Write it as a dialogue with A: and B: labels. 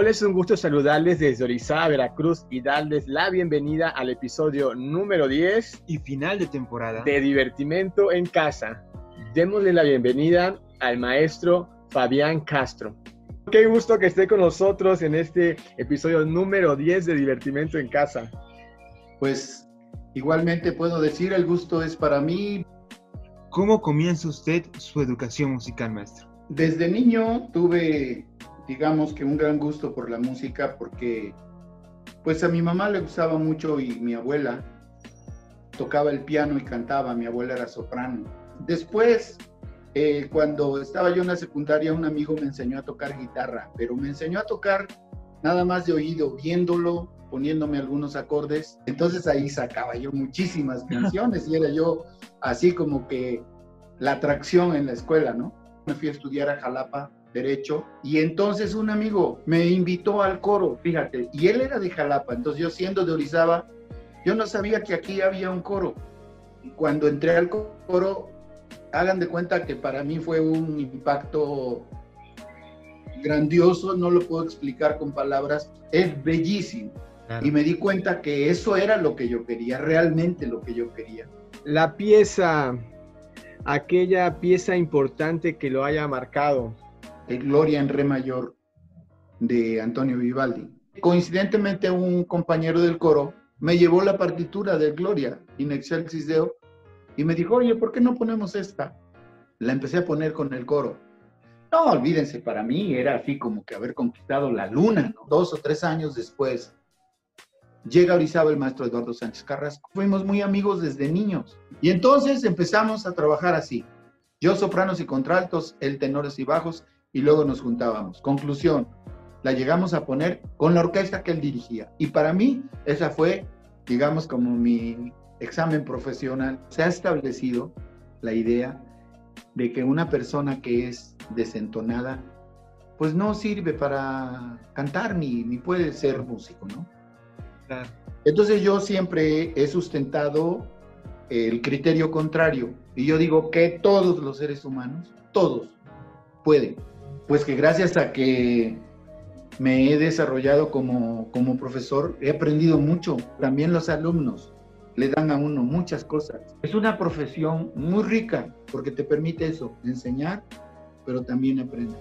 A: Hola, es un gusto saludarles desde Orizaba, Veracruz y darles la bienvenida al episodio número 10
B: y final de temporada
A: de Divertimento en Casa. Démosle la bienvenida al maestro Fabián Castro. Qué gusto que esté con nosotros en este episodio número 10 de Divertimento en Casa.
C: Pues igualmente puedo decir, el gusto es para mí.
B: ¿Cómo comienza usted su educación musical, maestro?
C: Desde niño tuve digamos que un gran gusto por la música porque pues a mi mamá le gustaba mucho y mi abuela tocaba el piano y cantaba, mi abuela era soprano. Después, eh, cuando estaba yo en la secundaria, un amigo me enseñó a tocar guitarra, pero me enseñó a tocar nada más de oído, viéndolo, poniéndome algunos acordes. Entonces ahí sacaba yo muchísimas canciones y era yo así como que la atracción en la escuela, ¿no? Me fui a estudiar a Jalapa derecho. Y entonces un amigo me invitó al coro, fíjate, y él era de Jalapa, entonces yo siendo de Orizaba, yo no sabía que aquí había un coro. Y cuando entré al coro, hagan de cuenta que para mí fue un impacto grandioso, no lo puedo explicar con palabras, es bellísimo. Y me di cuenta que eso era lo que yo quería, realmente lo que yo quería.
A: La pieza, aquella pieza importante que lo haya marcado,
C: Gloria en Re mayor de Antonio Vivaldi. Coincidentemente un compañero del coro me llevó la partitura de Gloria in excelsis Deo y me dijo, oye, ¿por qué no ponemos esta? La empecé a poner con el coro. No, olvídense, para mí era así como que haber conquistado la luna. Dos o tres años después, llega a Orizaba el maestro Eduardo Sánchez Carrasco. Fuimos muy amigos desde niños. Y entonces empezamos a trabajar así. Yo sopranos y contraltos, él tenores y bajos, y luego nos juntábamos. Conclusión, la llegamos a poner con la orquesta que él dirigía. Y para mí, esa fue, digamos, como mi examen profesional. Se ha establecido la idea de que una persona que es desentonada, pues no sirve para cantar ni, ni puede ser músico, ¿no? Entonces yo siempre he sustentado el criterio contrario. Y yo digo que todos los seres humanos, todos, pueden pues que gracias a que me he desarrollado como, como profesor, he aprendido mucho. También los alumnos le dan a uno muchas cosas. Es una profesión muy rica porque te permite eso, enseñar, pero también aprender.